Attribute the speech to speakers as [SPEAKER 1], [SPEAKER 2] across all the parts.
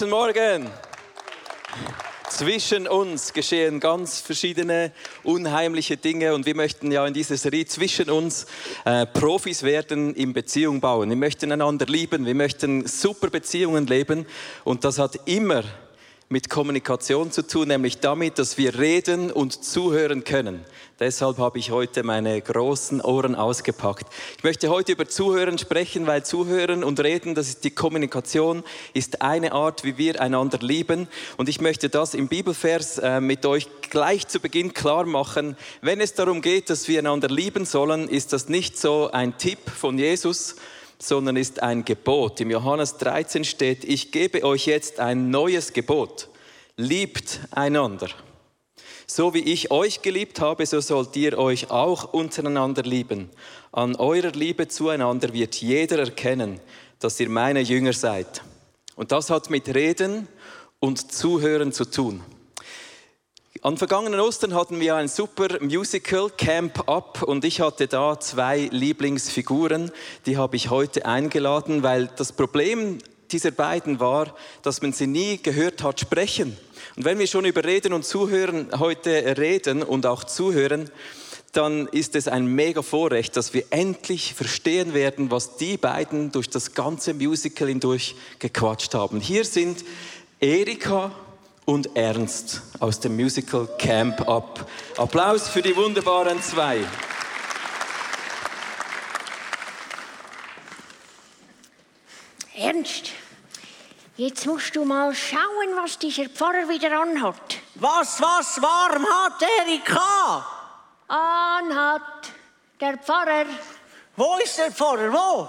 [SPEAKER 1] Guten Morgen. Zwischen uns geschehen ganz verschiedene unheimliche Dinge und wir möchten ja in dieser Serie zwischen uns äh, Profis werden im Beziehung bauen. Wir möchten einander lieben, wir möchten super Beziehungen leben und das hat immer mit Kommunikation zu tun, nämlich damit, dass wir reden und zuhören können. Deshalb habe ich heute meine großen Ohren ausgepackt. Ich möchte heute über Zuhören sprechen, weil Zuhören und Reden, das ist die Kommunikation, ist eine Art, wie wir einander lieben. Und ich möchte das im Bibelvers äh, mit euch gleich zu Beginn klar machen. Wenn es darum geht, dass wir einander lieben sollen, ist das nicht so ein Tipp von Jesus, sondern ist ein Gebot. Im Johannes 13 steht, ich gebe euch jetzt ein neues Gebot. Liebt einander. So wie ich euch geliebt habe, so sollt ihr euch auch untereinander lieben. An eurer Liebe zueinander wird jeder erkennen, dass ihr meine Jünger seid. Und das hat mit Reden und Zuhören zu tun. An vergangenen Ostern hatten wir ein super Musical, Camp Up, und ich hatte da zwei Lieblingsfiguren, die habe ich heute eingeladen, weil das Problem dieser beiden war, dass man sie nie gehört hat sprechen. Und wenn wir schon über Reden und Zuhören heute reden und auch zuhören, dann ist es ein mega Vorrecht, dass wir endlich verstehen werden, was die beiden durch das ganze Musical hindurch gequatscht haben. Hier sind Erika und Ernst aus dem Musical Camp Up. Applaus für die wunderbaren zwei.
[SPEAKER 2] Ernst, jetzt musst du mal schauen, was dieser Pfarrer wieder anhat.
[SPEAKER 3] Was, was warm hat Erika?
[SPEAKER 2] Anhat der Pfarrer.
[SPEAKER 3] Wo ist der Pfarrer? Wo?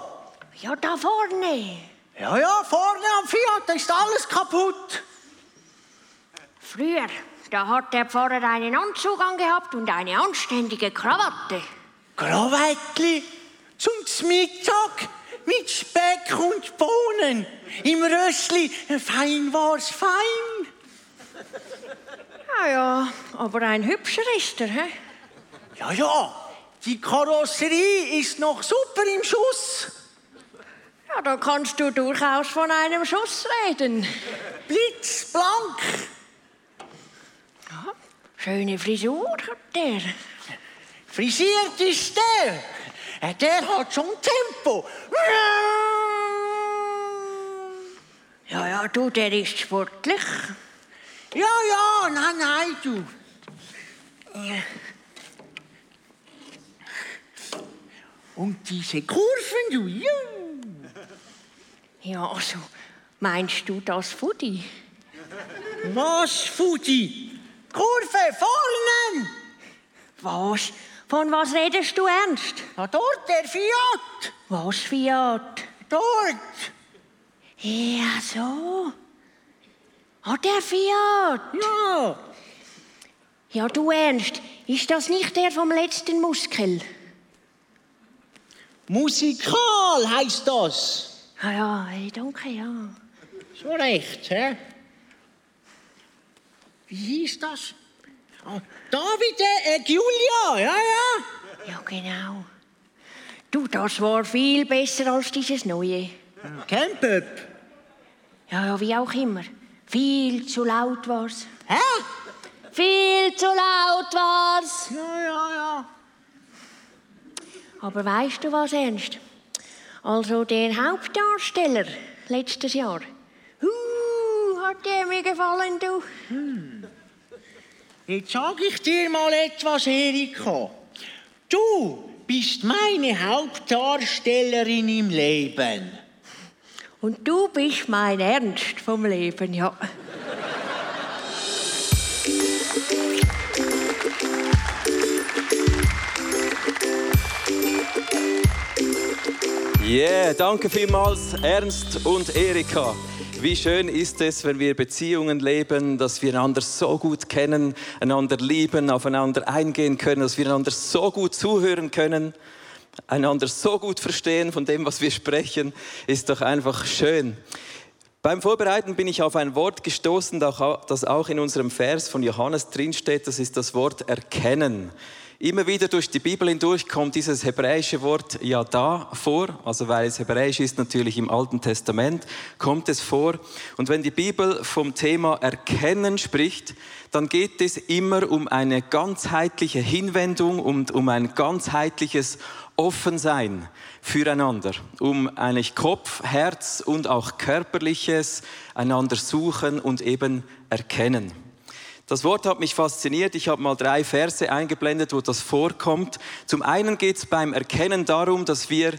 [SPEAKER 2] Ja, da vorne.
[SPEAKER 3] Ja, ja, vorne am Fiat, da ist alles kaputt.
[SPEAKER 2] Früher, da hat der Pfarrer einen Anzug angehabt und eine anständige Krawatte.
[SPEAKER 3] Krawattli zum Mittag mit Speck und Bohnen. Im Rössli, fein war's fein.
[SPEAKER 2] Ja, ja, aber ein hübscher ist er, hä?
[SPEAKER 3] Ja, ja, die Karosserie ist noch super im Schuss.
[SPEAKER 2] Ja, da kannst du durchaus von einem Schuss reden.
[SPEAKER 3] Blitzblank.
[SPEAKER 2] Ja, schöne Frisur hat der.
[SPEAKER 3] Frisiert ist der. Äh, Der hat schon Tempo.
[SPEAKER 2] Ja, ja, du, der ist sportlich.
[SPEAKER 3] Ja, ja, nein, nein, du. Und diese Kurven, du. Ja.
[SPEAKER 2] Ja, also, meinst du das Fudi?
[SPEAKER 3] Was, Fudi? Vorne.
[SPEAKER 2] Was? Von was redest du ernst?
[SPEAKER 3] Na, dort der Fiat.
[SPEAKER 2] Was, Fiat?
[SPEAKER 3] Dort.
[SPEAKER 2] Ja, so. Ah, der Fiat.
[SPEAKER 3] Ja.
[SPEAKER 2] Ja, du Ernst, ist das nicht der vom letzten Muskel?
[SPEAKER 3] Musikal heißt das.
[SPEAKER 2] Ah ja, hey, danke, ja.
[SPEAKER 3] So recht, hä? Wie hieß das? Ah, David, äh, Julia, ja, ja.
[SPEAKER 2] Ja, genau. Du, das war viel besser als dieses Neue.
[SPEAKER 3] Camp-up.
[SPEAKER 2] Ja, ja, wie auch immer. Viel zu laut war's.
[SPEAKER 3] Hä?
[SPEAKER 2] Viel zu laut war's.
[SPEAKER 3] Ja, ja, ja.
[SPEAKER 2] Aber weißt du was, Ernst? Also der Hauptdarsteller letztes Jahr. Uh, hat der mir gefallen, du.
[SPEAKER 3] Jetzt sag ich dir mal etwas, Erika. Du bist meine Hauptdarstellerin im Leben.
[SPEAKER 2] Und du bist mein Ernst vom Leben, ja.
[SPEAKER 1] Yeah, danke vielmals Ernst und Erika. Wie schön ist es, wenn wir Beziehungen leben, dass wir einander so gut kennen, einander lieben, aufeinander eingehen können, dass wir einander so gut zuhören können, einander so gut verstehen von dem, was wir sprechen, ist doch einfach schön. Beim Vorbereiten bin ich auf ein Wort gestoßen, das auch in unserem Vers von Johannes drinsteht. Das ist das Wort erkennen. Immer wieder durch die Bibel hindurch kommt dieses hebräische Wort Yada vor, also weil es hebräisch ist natürlich im Alten Testament, kommt es vor. Und wenn die Bibel vom Thema Erkennen spricht, dann geht es immer um eine ganzheitliche Hinwendung und um ein ganzheitliches Offensein füreinander, um eigentlich Kopf, Herz und auch körperliches einander suchen und eben erkennen. Das Wort hat mich fasziniert. Ich habe mal drei Verse eingeblendet, wo das vorkommt. Zum einen geht es beim Erkennen darum, dass wir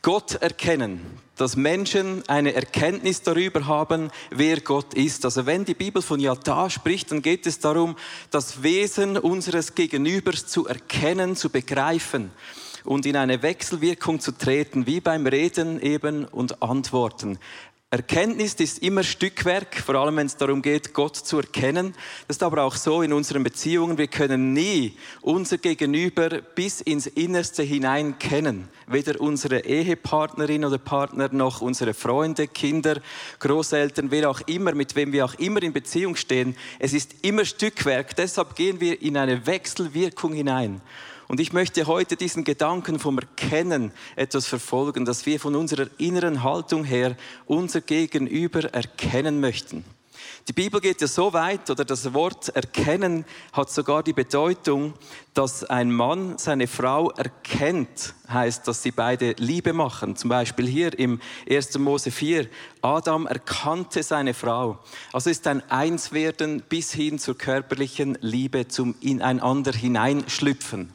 [SPEAKER 1] Gott erkennen, dass Menschen eine Erkenntnis darüber haben, wer Gott ist. Also wenn die Bibel von Yata spricht, dann geht es darum, das Wesen unseres Gegenübers zu erkennen, zu begreifen und in eine Wechselwirkung zu treten, wie beim Reden eben und Antworten. Erkenntnis ist immer Stückwerk, vor allem wenn es darum geht, Gott zu erkennen. Das ist aber auch so in unseren Beziehungen. Wir können nie unser Gegenüber bis ins Innerste hinein kennen. Weder unsere Ehepartnerin oder Partner noch unsere Freunde, Kinder, Großeltern, wer auch immer, mit wem wir auch immer in Beziehung stehen. Es ist immer Stückwerk. Deshalb gehen wir in eine Wechselwirkung hinein. Und ich möchte heute diesen Gedanken vom Erkennen etwas verfolgen, dass wir von unserer inneren Haltung her unser Gegenüber erkennen möchten. Die Bibel geht ja so weit, oder das Wort erkennen hat sogar die Bedeutung, dass ein Mann seine Frau erkennt, heißt, dass sie beide Liebe machen. Zum Beispiel hier im 1. Mose 4, Adam erkannte seine Frau. Also ist ein Einswerden bis hin zur körperlichen Liebe, zum in einander hineinschlüpfen.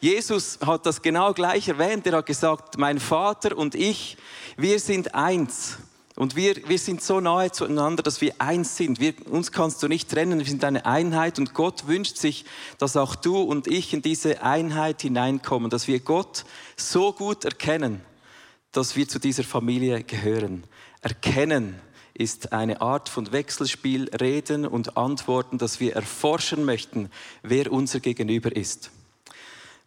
[SPEAKER 1] Jesus hat das genau gleich erwähnt. Er hat gesagt, mein Vater und ich, wir sind eins. Und wir, wir sind so nahe zueinander, dass wir eins sind. Wir, uns kannst du nicht trennen, wir sind eine Einheit. Und Gott wünscht sich, dass auch du und ich in diese Einheit hineinkommen, dass wir Gott so gut erkennen, dass wir zu dieser Familie gehören. Erkennen ist eine Art von Wechselspiel, Reden und Antworten, dass wir erforschen möchten, wer unser Gegenüber ist.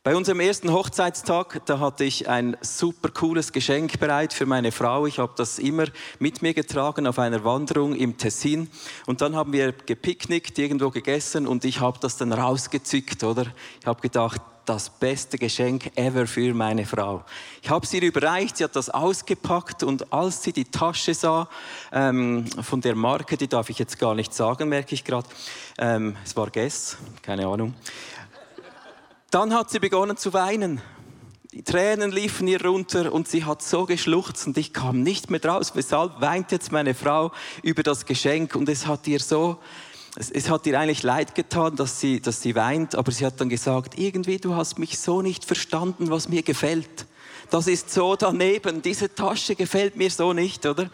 [SPEAKER 1] Bei unserem ersten Hochzeitstag, da hatte ich ein super cooles Geschenk bereit für meine Frau. Ich habe das immer mit mir getragen auf einer Wanderung im Tessin. Und dann haben wir gepicknickt, irgendwo gegessen und ich habe das dann rausgezückt, oder? Ich habe gedacht, das beste Geschenk ever für meine Frau. Ich habe sie überreicht, sie hat das ausgepackt und als sie die Tasche sah, ähm, von der Marke, die darf ich jetzt gar nicht sagen, merke ich gerade, ähm, es war Guess, keine Ahnung. Dann hat sie begonnen zu weinen. Die Tränen liefen ihr runter und sie hat so geschluchzt und ich kam nicht mehr draus. Weshalb weint jetzt meine Frau über das Geschenk und es hat ihr so, es, es, hat ihr eigentlich leid getan, dass sie, dass sie weint, aber sie hat dann gesagt, irgendwie du hast mich so nicht verstanden, was mir gefällt. Das ist so daneben, diese Tasche gefällt mir so nicht, oder?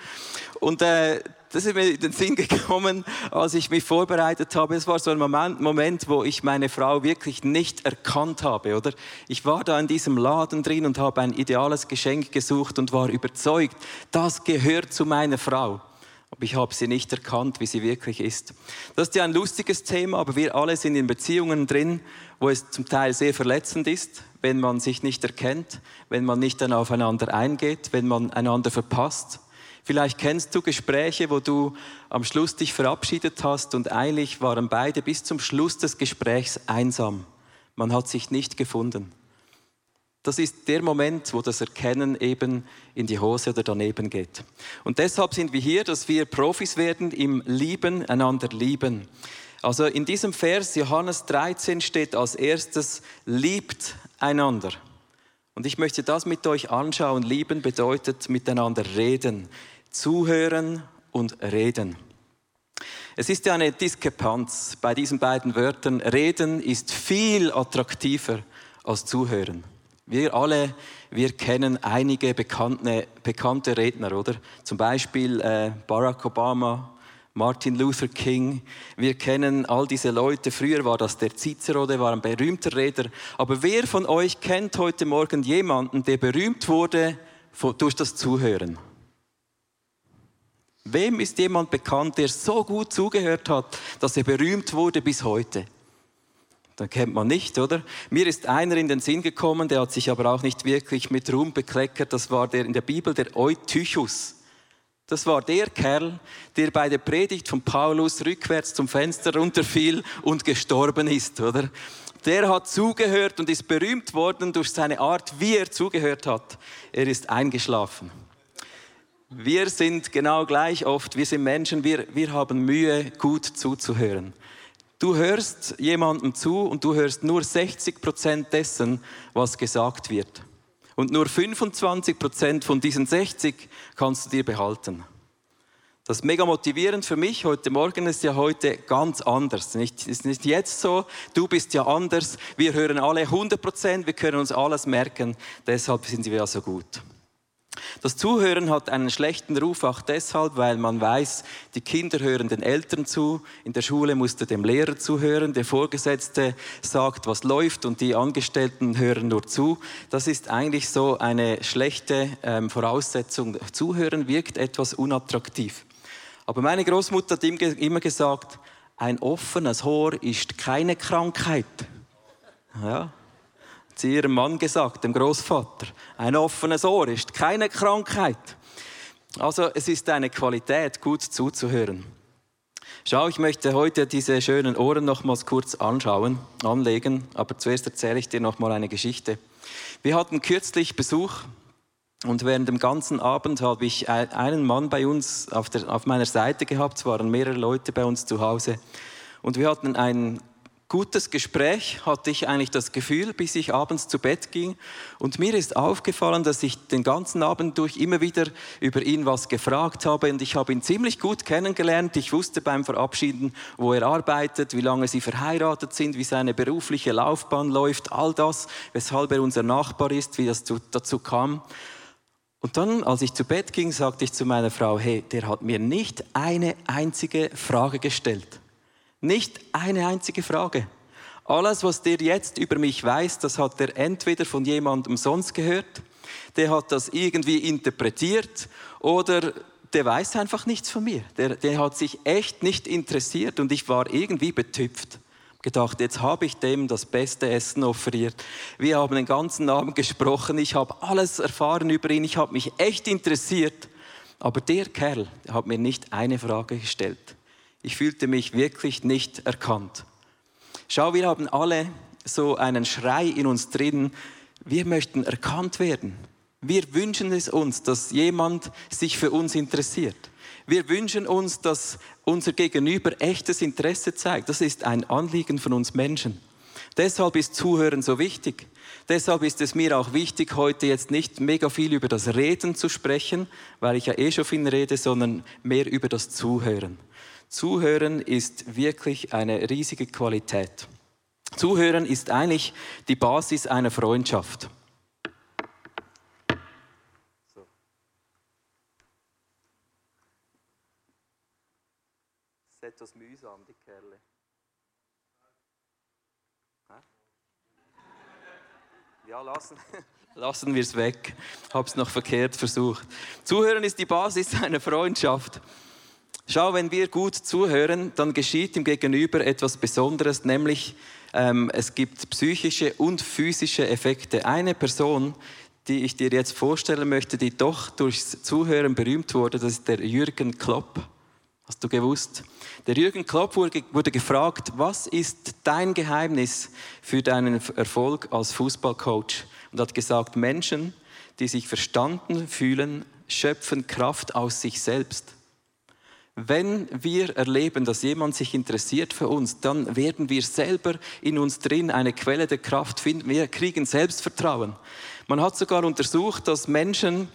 [SPEAKER 1] Und äh, das ist mir in den Sinn gekommen, als ich mich vorbereitet habe. Es war so ein Moment, Moment, wo ich meine Frau wirklich nicht erkannt habe, oder? Ich war da in diesem Laden drin und habe ein ideales Geschenk gesucht und war überzeugt, das gehört zu meiner Frau. Aber ich habe sie nicht erkannt, wie sie wirklich ist. Das ist ja ein lustiges Thema, aber wir alle sind in Beziehungen drin, wo es zum Teil sehr verletzend ist, wenn man sich nicht erkennt, wenn man nicht dann aufeinander eingeht, wenn man einander verpasst. Vielleicht kennst du Gespräche, wo du am Schluss dich verabschiedet hast und eigentlich waren beide bis zum Schluss des Gesprächs einsam. Man hat sich nicht gefunden. Das ist der Moment, wo das Erkennen eben in die Hose oder daneben geht. Und deshalb sind wir hier, dass wir Profis werden im Lieben, einander lieben. Also in diesem Vers Johannes 13 steht als erstes, liebt einander. Und ich möchte das mit euch anschauen. Lieben bedeutet miteinander reden zuhören und reden. Es ist ja eine Diskrepanz bei diesen beiden Wörtern. Reden ist viel attraktiver als zuhören. Wir alle, wir kennen einige bekannte, bekannte Redner, oder? Zum Beispiel äh, Barack Obama, Martin Luther King. Wir kennen all diese Leute. Früher war das der Cicero, der war ein berühmter Redner. Aber wer von euch kennt heute Morgen jemanden, der berühmt wurde durch das Zuhören? Wem ist jemand bekannt, der so gut zugehört hat, dass er berühmt wurde bis heute? Da kennt man nicht, oder? Mir ist einer in den Sinn gekommen, der hat sich aber auch nicht wirklich mit Ruhm bekleckert. Das war der in der Bibel der Eutychus. Das war der Kerl, der bei der Predigt von Paulus rückwärts zum Fenster runterfiel und gestorben ist, oder? Der hat zugehört und ist berühmt worden durch seine Art, wie er zugehört hat. Er ist eingeschlafen. Wir sind genau gleich oft, wir sind Menschen, wir, wir haben Mühe, gut zuzuhören. Du hörst jemandem zu und du hörst nur 60 Prozent dessen, was gesagt wird. Und nur 25 Prozent von diesen 60 kannst du dir behalten. Das ist mega motivierend für mich. Heute Morgen ist ja heute ganz anders. Nicht, ist nicht jetzt so, du bist ja anders. Wir hören alle 100 Prozent, wir können uns alles merken. Deshalb sind wir ja so gut. Das Zuhören hat einen schlechten Ruf auch deshalb, weil man weiß, die Kinder hören den Eltern zu, in der Schule musst du dem Lehrer zuhören, der Vorgesetzte sagt, was läuft und die Angestellten hören nur zu. Das ist eigentlich so eine schlechte ähm, Voraussetzung. Zuhören wirkt etwas unattraktiv. Aber meine Großmutter hat immer gesagt, ein offenes Ohr ist keine Krankheit. Ja, zu ihrem Mann gesagt, dem Großvater. Ein offenes Ohr ist keine Krankheit. Also es ist eine Qualität, gut zuzuhören. Schau, ich möchte heute diese schönen Ohren nochmals kurz anschauen, anlegen, aber zuerst erzähle ich dir nochmal eine Geschichte. Wir hatten kürzlich Besuch und während dem ganzen Abend habe ich einen Mann bei uns auf, der, auf meiner Seite gehabt, es waren mehrere Leute bei uns zu Hause und wir hatten ein gutes Gespräch, hatte ich eigentlich das Gefühl, bis ich abends zu Bett ging. Und mir ist aufgefallen, dass ich den ganzen Abend durch immer wieder über ihn was gefragt habe. Und ich habe ihn ziemlich gut kennengelernt. Ich wusste beim Verabschieden, wo er arbeitet, wie lange sie verheiratet sind, wie seine berufliche Laufbahn läuft, all das, weshalb er unser Nachbar ist, wie das dazu kam. Und dann, als ich zu Bett ging, sagte ich zu meiner Frau, hey, der hat mir nicht eine einzige Frage gestellt. Nicht eine einzige Frage. Alles, was der jetzt über mich weiß, das hat er entweder von jemandem sonst gehört, der hat das irgendwie interpretiert oder der weiß einfach nichts von mir. Der, der hat sich echt nicht interessiert und ich war irgendwie betüpft. Gedacht, jetzt habe ich dem das beste Essen offeriert. Wir haben den ganzen Abend gesprochen, ich habe alles erfahren über ihn, ich habe mich echt interessiert. Aber der Kerl hat mir nicht eine Frage gestellt. Ich fühlte mich wirklich nicht erkannt. Schau, wir haben alle so einen Schrei in uns drin. Wir möchten erkannt werden. Wir wünschen es uns, dass jemand sich für uns interessiert. Wir wünschen uns, dass unser Gegenüber echtes Interesse zeigt. Das ist ein Anliegen von uns Menschen. Deshalb ist Zuhören so wichtig. Deshalb ist es mir auch wichtig, heute jetzt nicht mega viel über das Reden zu sprechen, weil ich ja eh schon viel rede, sondern mehr über das Zuhören. Zuhören ist wirklich eine riesige Qualität. Zuhören ist eigentlich die Basis einer Freundschaft. Ist etwas mühsam, die Kerle. Ja, lassen, lassen wir es weg. Hab's noch verkehrt versucht. Zuhören ist die Basis einer Freundschaft. Schau, wenn wir gut zuhören, dann geschieht im Gegenüber etwas Besonderes, nämlich ähm, es gibt psychische und physische Effekte. Eine Person, die ich dir jetzt vorstellen möchte, die doch durchs Zuhören berühmt wurde, das ist der Jürgen Klopp. Hast du gewusst? Der Jürgen Klopp wurde, wurde gefragt, was ist dein Geheimnis für deinen Erfolg als Fußballcoach? Und hat gesagt, Menschen, die sich verstanden fühlen, schöpfen Kraft aus sich selbst. Wenn wir erleben, dass jemand sich interessiert für uns, dann werden wir selber in uns drin eine Quelle der Kraft finden. Wir kriegen Selbstvertrauen. Man hat sogar untersucht, dass Menschen,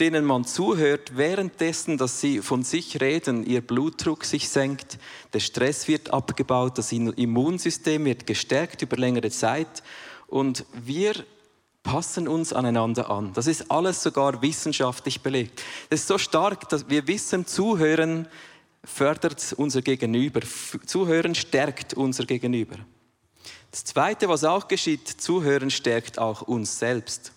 [SPEAKER 1] denen man zuhört, währenddessen, dass sie von sich reden, ihr Blutdruck sich senkt, der Stress wird abgebaut, das Immunsystem wird gestärkt über längere Zeit und wir passen uns aneinander an. Das ist alles sogar wissenschaftlich belegt. Es ist so stark, dass wir wissen, zuhören fördert unser Gegenüber. Zuhören stärkt unser Gegenüber. Das Zweite, was auch geschieht, zuhören stärkt auch uns selbst.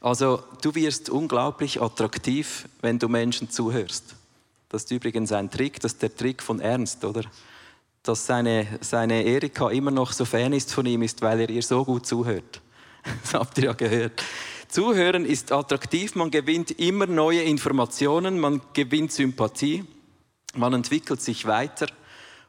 [SPEAKER 1] Also du wirst unglaublich attraktiv, wenn du Menschen zuhörst. Das ist übrigens ein Trick, das ist der Trick von Ernst, oder? Dass seine, seine Erika immer noch so Fan ist von ihm, ist, weil er ihr so gut zuhört. Das habt ihr ja gehört. Zuhören ist attraktiv, man gewinnt immer neue Informationen, man gewinnt Sympathie, man entwickelt sich weiter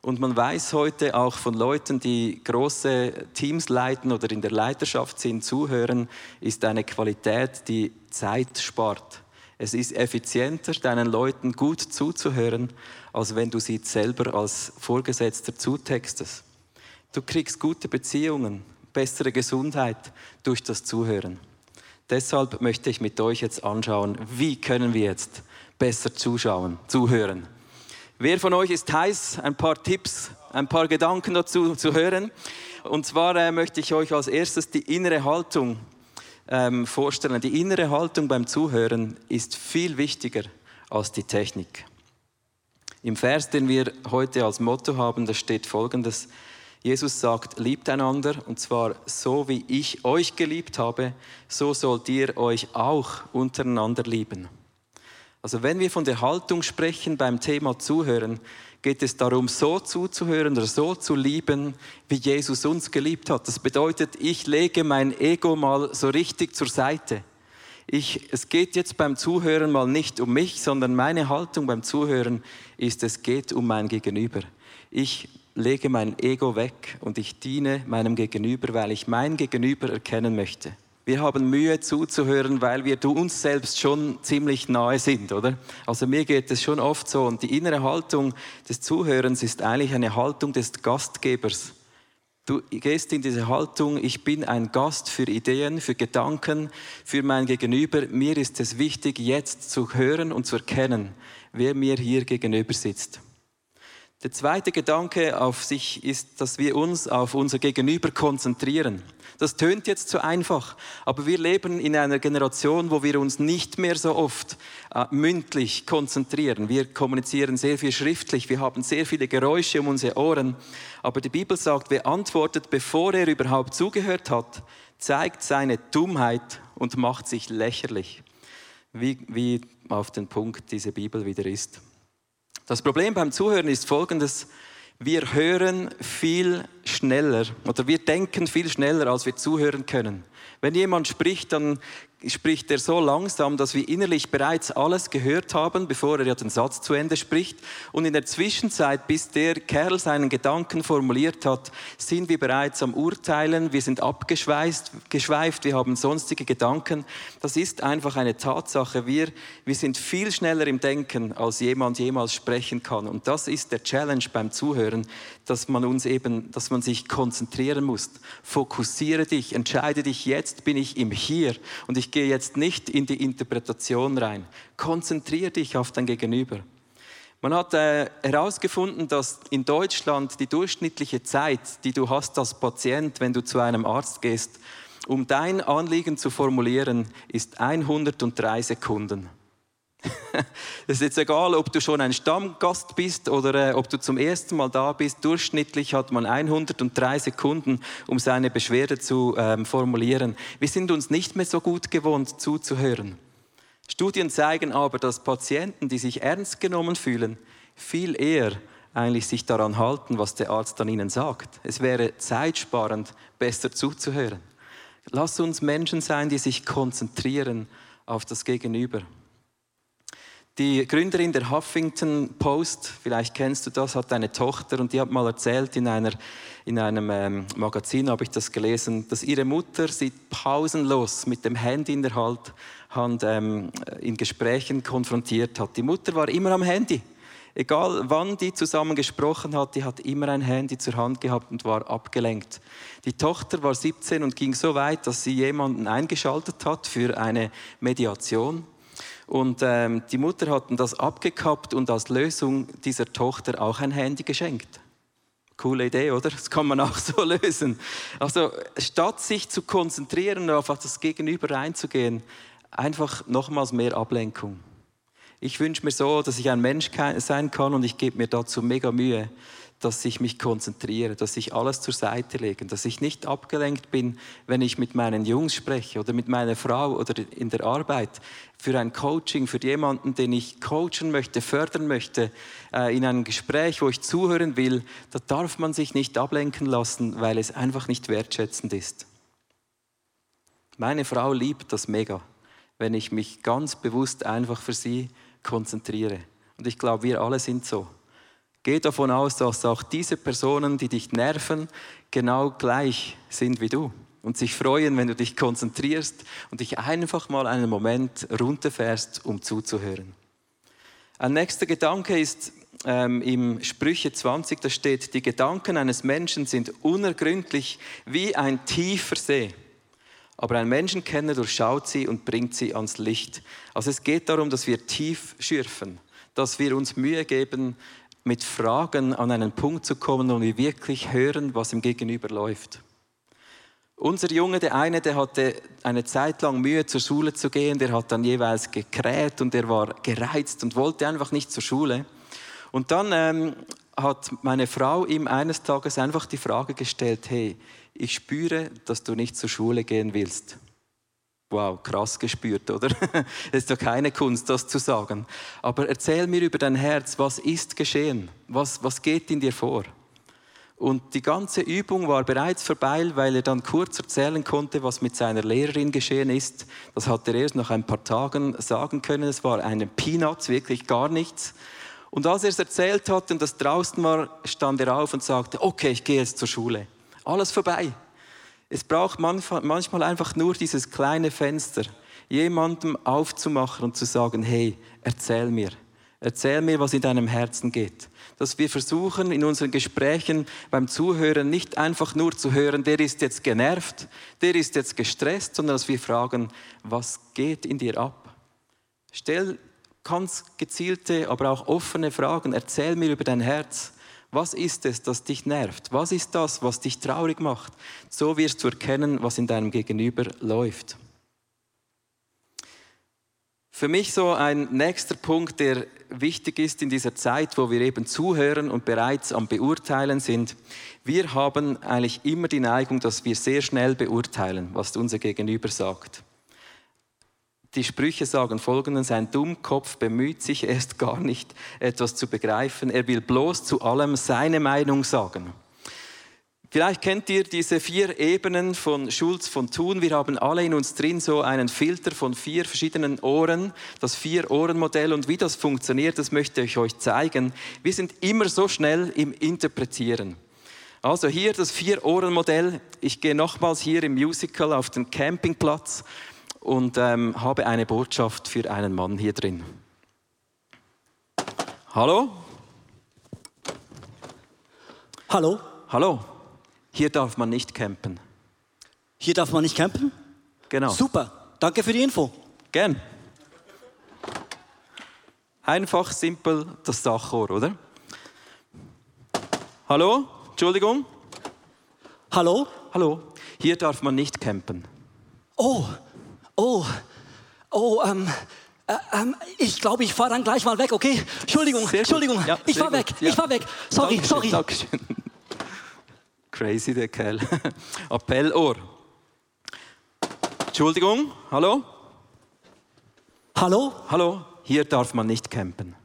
[SPEAKER 1] Und man weiß heute auch von Leuten, die große Teams leiten oder in der Leiterschaft sind, zuhören, ist eine Qualität, die Zeit spart. Es ist effizienter, deinen Leuten gut zuzuhören, als wenn du sie selber als Vorgesetzter zutextest. Du kriegst gute Beziehungen, bessere Gesundheit durch das Zuhören. Deshalb möchte ich mit euch jetzt anschauen, wie können wir jetzt besser zuschauen, zuhören. Wer von euch ist heiß, ein paar Tipps, ein paar Gedanken dazu zu hören? Und zwar äh, möchte ich euch als erstes die innere Haltung ähm, vorstellen. Die innere Haltung beim Zuhören ist viel wichtiger als die Technik. Im Vers, den wir heute als Motto haben, da steht folgendes. Jesus sagt, liebt einander und zwar so wie ich euch geliebt habe, so sollt ihr euch auch untereinander lieben. Also wenn wir von der Haltung sprechen beim Thema Zuhören, geht es darum, so zuzuhören oder so zu lieben, wie Jesus uns geliebt hat. Das bedeutet, ich lege mein Ego mal so richtig zur Seite. Ich, es geht jetzt beim Zuhören mal nicht um mich, sondern meine Haltung beim Zuhören ist, es geht um mein Gegenüber. Ich lege mein Ego weg und ich diene meinem Gegenüber, weil ich mein Gegenüber erkennen möchte wir haben Mühe zuzuhören, weil wir uns selbst schon ziemlich nahe sind, oder? Also mir geht es schon oft so und die innere Haltung des Zuhörens ist eigentlich eine Haltung des Gastgebers. Du gehst in diese Haltung, ich bin ein Gast für Ideen, für Gedanken, für mein Gegenüber. Mir ist es wichtig, jetzt zu hören und zu erkennen, wer mir hier gegenüber sitzt. Der zweite Gedanke auf sich ist, dass wir uns auf unser Gegenüber konzentrieren. Das tönt jetzt zu einfach, aber wir leben in einer Generation, wo wir uns nicht mehr so oft äh, mündlich konzentrieren. Wir kommunizieren sehr viel schriftlich, wir haben sehr viele Geräusche um unsere Ohren. Aber die Bibel sagt, wer antwortet, bevor er überhaupt zugehört hat, zeigt seine Dummheit und macht sich lächerlich. Wie, wie auf den Punkt diese Bibel wieder ist. Das Problem beim Zuhören ist folgendes. Wir hören viel schneller oder wir denken viel schneller, als wir zuhören können. Wenn jemand spricht, dann spricht er so langsam, dass wir innerlich bereits alles gehört haben, bevor er ja den Satz zu Ende spricht. Und in der Zwischenzeit, bis der Kerl seinen Gedanken formuliert hat, sind wir bereits am Urteilen, wir sind abgeschweift, geschweift, wir haben sonstige Gedanken. Das ist einfach eine Tatsache. Wir, wir sind viel schneller im Denken, als jemand jemals sprechen kann. Und das ist der Challenge beim Zuhören, dass man uns eben, dass man sich konzentrieren muss. Fokussiere dich, entscheide dich jetzt, bin ich im Hier und ich ich gehe jetzt nicht in die Interpretation rein. Konzentriere dich auf dein Gegenüber. Man hat äh, herausgefunden, dass in Deutschland die durchschnittliche Zeit, die du hast als Patient, wenn du zu einem Arzt gehst, um dein Anliegen zu formulieren, ist 103 Sekunden. Es ist jetzt egal, ob du schon ein Stammgast bist oder äh, ob du zum ersten Mal da bist. Durchschnittlich hat man 103 Sekunden, um seine Beschwerde zu ähm, formulieren. Wir sind uns nicht mehr so gut gewohnt zuzuhören. Studien zeigen aber, dass Patienten, die sich ernst genommen fühlen, viel eher eigentlich sich daran halten, was der Arzt an ihnen sagt. Es wäre zeitsparend, besser zuzuhören. Lass uns Menschen sein, die sich konzentrieren auf das Gegenüber. Die Gründerin der Huffington Post, vielleicht kennst du das, hat eine Tochter und die hat mal erzählt in, einer, in einem ähm, Magazin, habe ich das gelesen, dass ihre Mutter sie pausenlos mit dem Handy in der Hand ähm, in Gesprächen konfrontiert hat. Die Mutter war immer am Handy. Egal wann die zusammen gesprochen hat, die hat immer ein Handy zur Hand gehabt und war abgelenkt. Die Tochter war 17 und ging so weit, dass sie jemanden eingeschaltet hat für eine Mediation und ähm, die Mutter hat das abgekappt und als Lösung dieser Tochter auch ein Handy geschenkt. Coole Idee, oder? Das kann man auch so lösen. Also statt sich zu konzentrieren und auf das Gegenüber reinzugehen, einfach nochmals mehr Ablenkung. Ich wünsche mir so, dass ich ein Mensch sein kann und ich gebe mir dazu mega Mühe, dass ich mich konzentriere, dass ich alles zur Seite lege, dass ich nicht abgelenkt bin, wenn ich mit meinen Jungs spreche oder mit meiner Frau oder in der Arbeit für ein Coaching, für jemanden, den ich coachen möchte, fördern möchte, äh, in einem Gespräch, wo ich zuhören will, da darf man sich nicht ablenken lassen, weil es einfach nicht wertschätzend ist. Meine Frau liebt das mega, wenn ich mich ganz bewusst einfach für sie konzentriere. Und ich glaube, wir alle sind so Geh davon aus, dass auch diese Personen, die dich nerven, genau gleich sind wie du und sich freuen, wenn du dich konzentrierst und dich einfach mal einen Moment runterfährst, um zuzuhören. Ein nächster Gedanke ist ähm, im Sprüche 20, da steht, die Gedanken eines Menschen sind unergründlich wie ein tiefer See. Aber ein Menschenkenner durchschaut sie und bringt sie ans Licht. Also es geht darum, dass wir tief schürfen, dass wir uns Mühe geben, mit Fragen an einen Punkt zu kommen und wir wirklich hören, was im Gegenüber läuft. Unser Junge, der eine, der hatte eine Zeit lang Mühe, zur Schule zu gehen, der hat dann jeweils gekräht und er war gereizt und wollte einfach nicht zur Schule. Und dann ähm, hat meine Frau ihm eines Tages einfach die Frage gestellt, hey, ich spüre, dass du nicht zur Schule gehen willst. Wow, krass gespürt, oder? Es ist doch keine Kunst, das zu sagen. Aber erzähl mir über dein Herz, was ist geschehen? Was, was geht in dir vor? Und die ganze Übung war bereits vorbei, weil er dann kurz erzählen konnte, was mit seiner Lehrerin geschehen ist. Das hat er erst nach ein paar Tagen sagen können. Es war eine Peanuts, wirklich gar nichts. Und als er es erzählt hat und das draußen war, stand er auf und sagte, okay, ich gehe jetzt zur Schule. Alles vorbei. Es braucht manchmal einfach nur dieses kleine Fenster, jemandem aufzumachen und zu sagen, hey, erzähl mir. Erzähl mir, was in deinem Herzen geht. Dass wir versuchen, in unseren Gesprächen beim Zuhören nicht einfach nur zu hören, der ist jetzt genervt, der ist jetzt gestresst, sondern dass wir fragen, was geht in dir ab? Stell ganz gezielte, aber auch offene Fragen. Erzähl mir über dein Herz. Was ist es, das dich nervt? Was ist das, was dich traurig macht? So wirst du erkennen, was in deinem Gegenüber läuft. Für mich so ein nächster Punkt, der wichtig ist in dieser Zeit, wo wir eben zuhören und bereits am Beurteilen sind. Wir haben eigentlich immer die Neigung, dass wir sehr schnell beurteilen, was unser Gegenüber sagt. Die Sprüche sagen folgendes, ein Dummkopf bemüht sich erst gar nicht, etwas zu begreifen. Er will bloß zu allem seine Meinung sagen. Vielleicht kennt ihr diese vier Ebenen von Schulz von Thun. Wir haben alle in uns drin so einen Filter von vier verschiedenen Ohren, das Vier-Ohren-Modell. Und wie das funktioniert, das möchte ich euch zeigen. Wir sind immer so schnell im Interpretieren. Also hier das Vier-Ohren-Modell. Ich gehe nochmals hier im Musical auf den Campingplatz und ähm, habe eine Botschaft für einen Mann hier drin. Hallo?
[SPEAKER 4] Hallo?
[SPEAKER 1] Hallo? Hier darf man nicht campen.
[SPEAKER 4] Hier darf man nicht campen?
[SPEAKER 1] Genau.
[SPEAKER 4] Super, danke für die Info.
[SPEAKER 1] Gern. Einfach, simpel, das Sachrohr, oder? Hallo? Entschuldigung?
[SPEAKER 4] Hallo?
[SPEAKER 1] Hallo? Hier darf man nicht campen.
[SPEAKER 4] Oh, oh, oh, ähm, äh, ähm, ich glaube, ich fahre dann gleich mal weg, okay? Entschuldigung, Entschuldigung, ja, ich fahr weg, ja. ich fahr weg. Sorry,
[SPEAKER 1] Dankeschön,
[SPEAKER 4] sorry.
[SPEAKER 1] Dankeschön. Crazy, der Kerl. Appellohr. Entschuldigung, hallo?
[SPEAKER 4] Hallo?
[SPEAKER 1] Hallo, hier darf man nicht campen.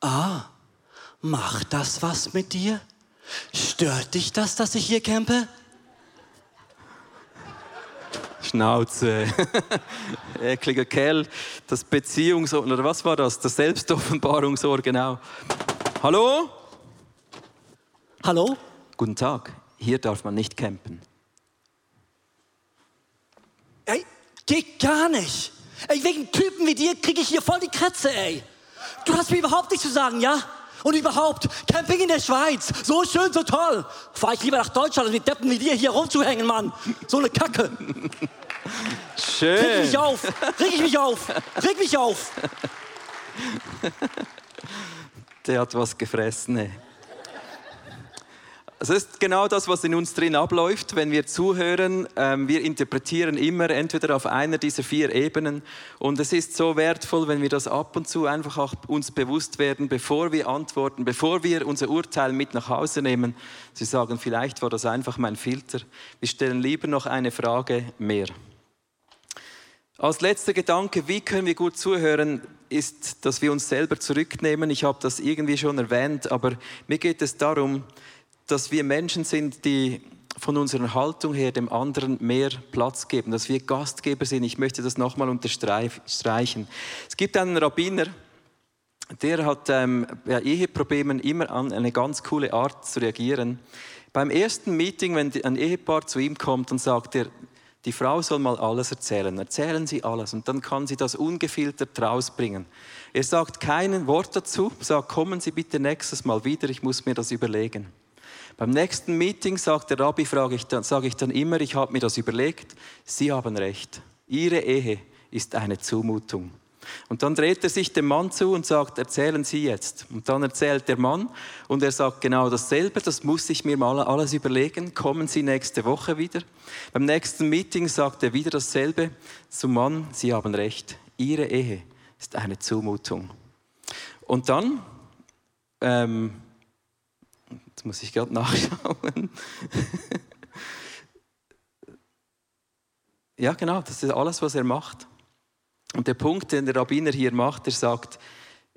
[SPEAKER 4] Ah, macht das was mit dir? Stört dich das, dass ich hier campe?
[SPEAKER 1] Schnauze. Ekliger Kerl. Das Beziehungsohr, oder was war das? Das Selbstoffenbarungsohr, genau. Hallo?
[SPEAKER 4] Hallo?
[SPEAKER 1] Guten Tag. Hier darf man nicht campen.
[SPEAKER 4] Ey, geht gar nicht. Ey, wegen Typen wie dir kriege ich hier voll die Kratze, ey. Du hast mir überhaupt nichts zu sagen, ja? Und überhaupt, Camping in der Schweiz, so schön, so toll. Fahr ich lieber nach Deutschland, als mit Deppen wie dir hier rumzuhängen, Mann. So eine Kacke.
[SPEAKER 1] Schön.
[SPEAKER 4] Reg mich auf, reg ich mich auf, reg mich auf.
[SPEAKER 1] Der hat was gefressen, ey. Es ist genau das, was in uns drin abläuft, wenn wir zuhören. Ähm, wir interpretieren immer entweder auf einer dieser vier Ebenen. Und es ist so wertvoll, wenn wir das ab und zu einfach auch uns bewusst werden, bevor wir antworten, bevor wir unser Urteil mit nach Hause nehmen. Sie sagen, vielleicht war das einfach mein Filter. Wir stellen lieber noch eine Frage mehr. Als letzter Gedanke, wie können wir gut zuhören, ist, dass wir uns selber zurücknehmen. Ich habe das irgendwie schon erwähnt, aber mir geht es darum, dass wir Menschen sind, die von unserer Haltung her dem anderen mehr Platz geben, dass wir Gastgeber sind. Ich möchte das nochmal unterstreichen. Es gibt einen Rabbiner, der hat ähm, bei Eheproblemen immer an eine ganz coole Art zu reagieren. Beim ersten Meeting, wenn ein Ehepaar zu ihm kommt und sagt er, die Frau soll mal alles erzählen. Erzählen Sie alles und dann kann sie das ungefiltert rausbringen. Er sagt kein Wort dazu, sagt, kommen Sie bitte nächstes Mal wieder, ich muss mir das überlegen. Beim nächsten Meeting sagt der Rabbi, frage ich dann, sage ich dann immer, ich habe mir das überlegt, Sie haben recht. Ihre Ehe ist eine Zumutung. Und dann dreht er sich dem Mann zu und sagt, erzählen Sie jetzt. Und dann erzählt der Mann und er sagt genau dasselbe, das muss ich mir mal alles überlegen, kommen Sie nächste Woche wieder. Beim nächsten Meeting sagt er wieder dasselbe zum Mann, Sie haben recht, Ihre Ehe ist eine Zumutung. Und dann, ähm, jetzt muss ich gerade nachschauen. ja, genau, das ist alles, was er macht. Und der Punkt, den der Rabbiner hier macht, er sagt,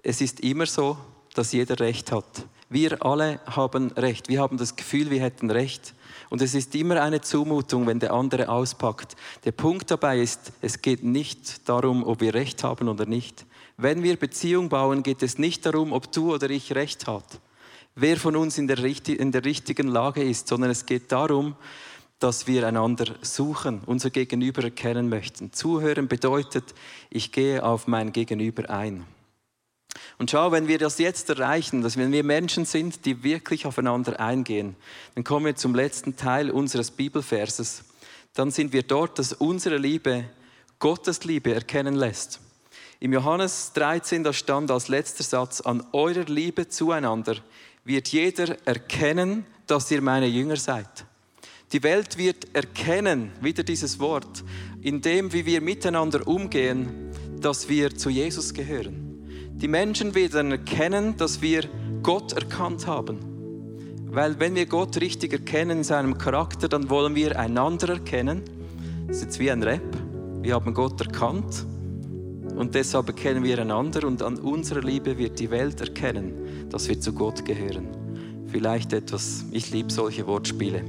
[SPEAKER 1] es ist immer so, dass jeder Recht hat. Wir alle haben Recht. Wir haben das Gefühl, wir hätten Recht. Und es ist immer eine Zumutung, wenn der andere auspackt. Der Punkt dabei ist, es geht nicht darum, ob wir Recht haben oder nicht. Wenn wir Beziehung bauen, geht es nicht darum, ob du oder ich Recht hat. Wer von uns in der, in der richtigen Lage ist, sondern es geht darum, dass wir einander suchen, unser Gegenüber erkennen möchten. Zuhören bedeutet, ich gehe auf mein Gegenüber ein. Und schau, wenn wir das jetzt erreichen, dass wenn wir Menschen sind, die wirklich aufeinander eingehen, dann kommen wir zum letzten Teil unseres Bibelverses. Dann sind wir dort, dass unsere Liebe Gottes Liebe erkennen lässt. Im Johannes 13, da stand als letzter Satz, an eurer Liebe zueinander wird jeder erkennen, dass ihr meine Jünger seid. Die Welt wird erkennen, wieder dieses Wort, in dem, wie wir miteinander umgehen, dass wir zu Jesus gehören. Die Menschen werden erkennen, dass wir Gott erkannt haben. Weil wenn wir Gott richtig erkennen in seinem Charakter, dann wollen wir einander erkennen. Das ist jetzt wie ein Rap. Wir haben Gott erkannt und deshalb erkennen wir einander und an unserer Liebe wird die Welt erkennen, dass wir zu Gott gehören. Vielleicht etwas, ich liebe solche Wortspiele.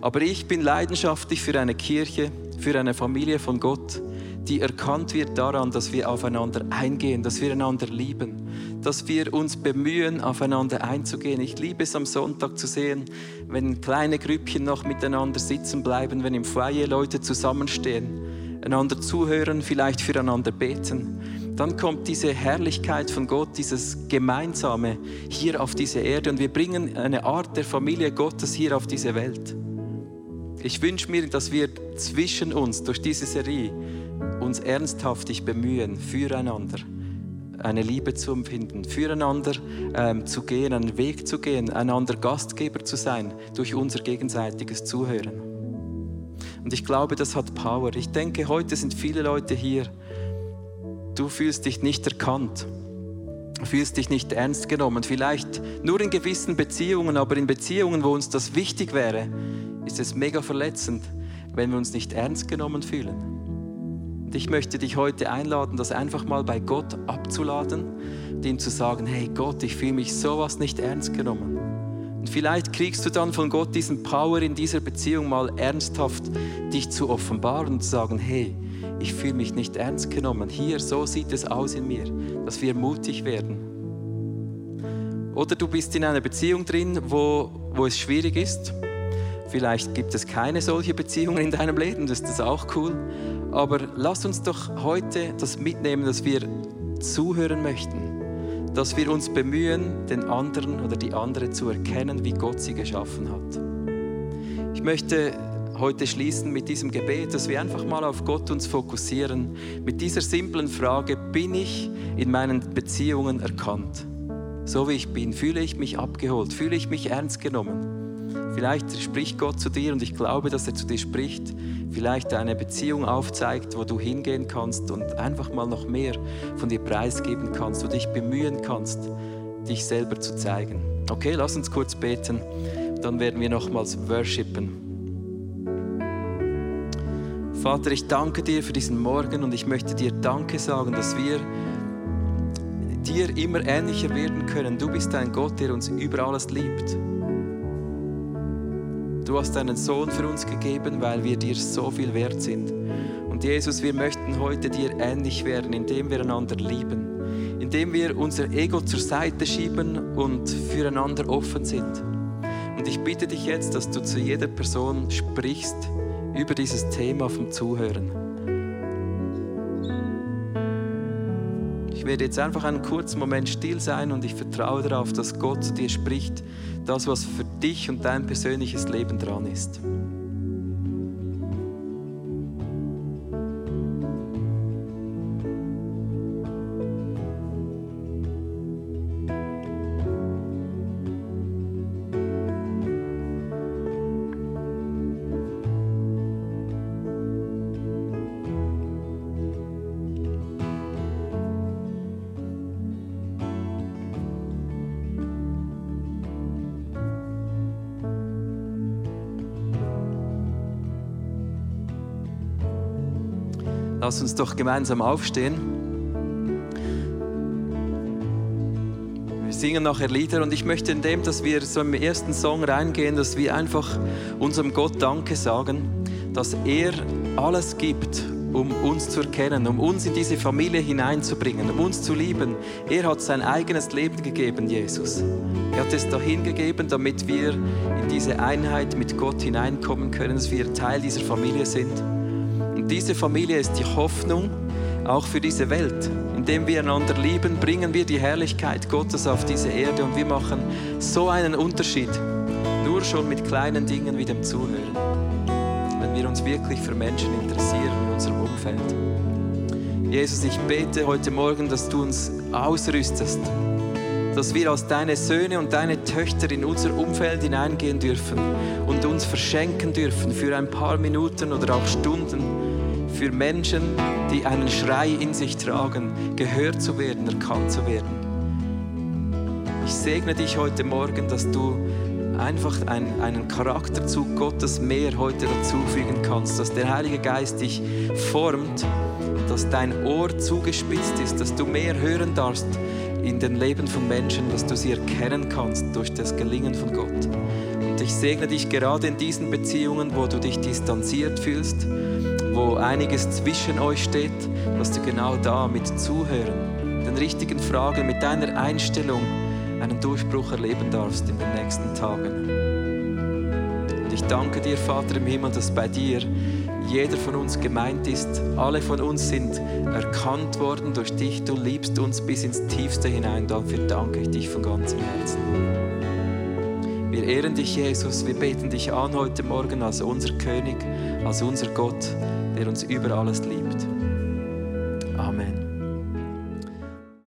[SPEAKER 1] Aber ich bin leidenschaftlich für eine Kirche, für eine Familie von Gott, die erkannt wird daran, dass wir aufeinander eingehen, dass wir einander lieben, dass wir uns bemühen, aufeinander einzugehen. Ich liebe es am Sonntag zu sehen, wenn kleine Grüppchen noch miteinander sitzen bleiben, wenn im Foyer Leute zusammenstehen, einander zuhören, vielleicht füreinander beten. Dann kommt diese Herrlichkeit von Gott, dieses Gemeinsame hier auf diese Erde und wir bringen eine Art der Familie Gottes hier auf diese Welt. Ich wünsche mir, dass wir zwischen uns durch diese Serie uns ernsthaftig bemühen, füreinander eine Liebe zu empfinden, füreinander ähm, zu gehen, einen Weg zu gehen, einander Gastgeber zu sein durch unser gegenseitiges Zuhören. Und ich glaube, das hat Power. Ich denke, heute sind viele Leute hier. Du fühlst dich nicht erkannt, fühlst dich nicht ernst genommen. Vielleicht nur in gewissen Beziehungen, aber in Beziehungen, wo uns das wichtig wäre, ist es mega verletzend, wenn wir uns nicht ernst genommen fühlen. Und ich möchte dich heute einladen, das einfach mal bei Gott abzuladen und ihm zu sagen, hey Gott, ich fühle mich sowas nicht ernst genommen. Und vielleicht kriegst du dann von Gott diesen Power in dieser Beziehung mal ernsthaft dich zu offenbaren und zu sagen, hey, ich fühle mich nicht ernst genommen. Hier, so sieht es aus in mir, dass wir mutig werden. Oder du bist in einer Beziehung drin, wo, wo es schwierig ist Vielleicht gibt es keine solche Beziehungen in deinem Leben, das ist auch cool. Aber lass uns doch heute das mitnehmen, dass wir zuhören möchten, dass wir uns bemühen, den anderen oder die andere zu erkennen, wie Gott sie geschaffen hat. Ich möchte heute schließen mit diesem Gebet, dass wir einfach mal auf Gott uns fokussieren, mit dieser simplen Frage, bin ich in meinen Beziehungen erkannt? So wie ich bin, fühle ich mich abgeholt, fühle ich mich ernst genommen? Vielleicht spricht Gott zu dir und ich glaube, dass er zu dir spricht. Vielleicht eine Beziehung aufzeigt, wo du hingehen kannst und einfach mal noch mehr von dir preisgeben kannst, wo dich bemühen kannst, dich selber zu zeigen. Okay, lass uns kurz beten, dann werden wir nochmals worshipen. Vater, ich danke dir für diesen Morgen und ich möchte dir Danke sagen, dass wir dir immer ähnlicher werden können. Du bist ein Gott, der uns über alles liebt. Du hast deinen Sohn für uns gegeben, weil wir dir so viel wert sind. Und Jesus, wir möchten heute dir ähnlich werden, indem wir einander lieben, indem wir unser Ego zur Seite schieben und füreinander offen sind. Und ich bitte dich jetzt, dass du zu jeder Person sprichst über dieses Thema vom Zuhören. Ich werde jetzt einfach einen kurzen Moment still sein und ich vertraue darauf, dass Gott zu dir spricht, das, was für dich und dein persönliches Leben dran ist. Lass uns doch gemeinsam aufstehen. Wir singen nachher Lieder und ich möchte in dem, dass wir so im ersten Song reingehen, dass wir einfach unserem Gott Danke sagen, dass er alles gibt, um uns zu erkennen, um uns in diese Familie hineinzubringen, um uns zu lieben. Er hat sein eigenes Leben gegeben, Jesus. Er hat es dahin gegeben, damit wir in diese Einheit mit Gott hineinkommen können, dass wir Teil dieser Familie sind. Und diese Familie ist die Hoffnung auch für diese Welt. Indem wir einander lieben, bringen wir die Herrlichkeit Gottes auf diese Erde und wir machen so einen Unterschied. Nur schon mit kleinen Dingen wie dem Zuhören. Wenn wir uns wirklich für Menschen interessieren in unserem Umfeld. Jesus, ich bete heute Morgen, dass du uns ausrüstest, dass wir als deine Söhne und deine Töchter in unser Umfeld hineingehen dürfen und uns verschenken dürfen für ein paar Minuten oder auch Stunden für Menschen, die einen Schrei in sich tragen, gehört zu werden, erkannt zu werden. Ich segne dich heute Morgen, dass du einfach einen, einen Charakterzug Gottes mehr heute dazufügen kannst, dass der Heilige Geist dich formt, dass dein Ohr zugespitzt ist, dass du mehr hören darfst in den Leben von Menschen, dass du sie erkennen kannst durch das Gelingen von Gott. Und ich segne dich gerade in diesen Beziehungen, wo du dich distanziert fühlst, wo einiges zwischen euch steht, dass du genau da mit Zuhören, den richtigen Fragen, mit deiner Einstellung einen Durchbruch erleben darfst in den nächsten Tagen. Und ich danke dir, Vater im Himmel, dass bei dir jeder von uns gemeint ist. Alle von uns sind erkannt worden durch dich. Du liebst uns bis ins Tiefste hinein. Dafür danke ich dich von ganzem Herzen. Wir ehren dich, Jesus. Wir beten dich an heute Morgen als unser König, als unser Gott der uns über alles liebt.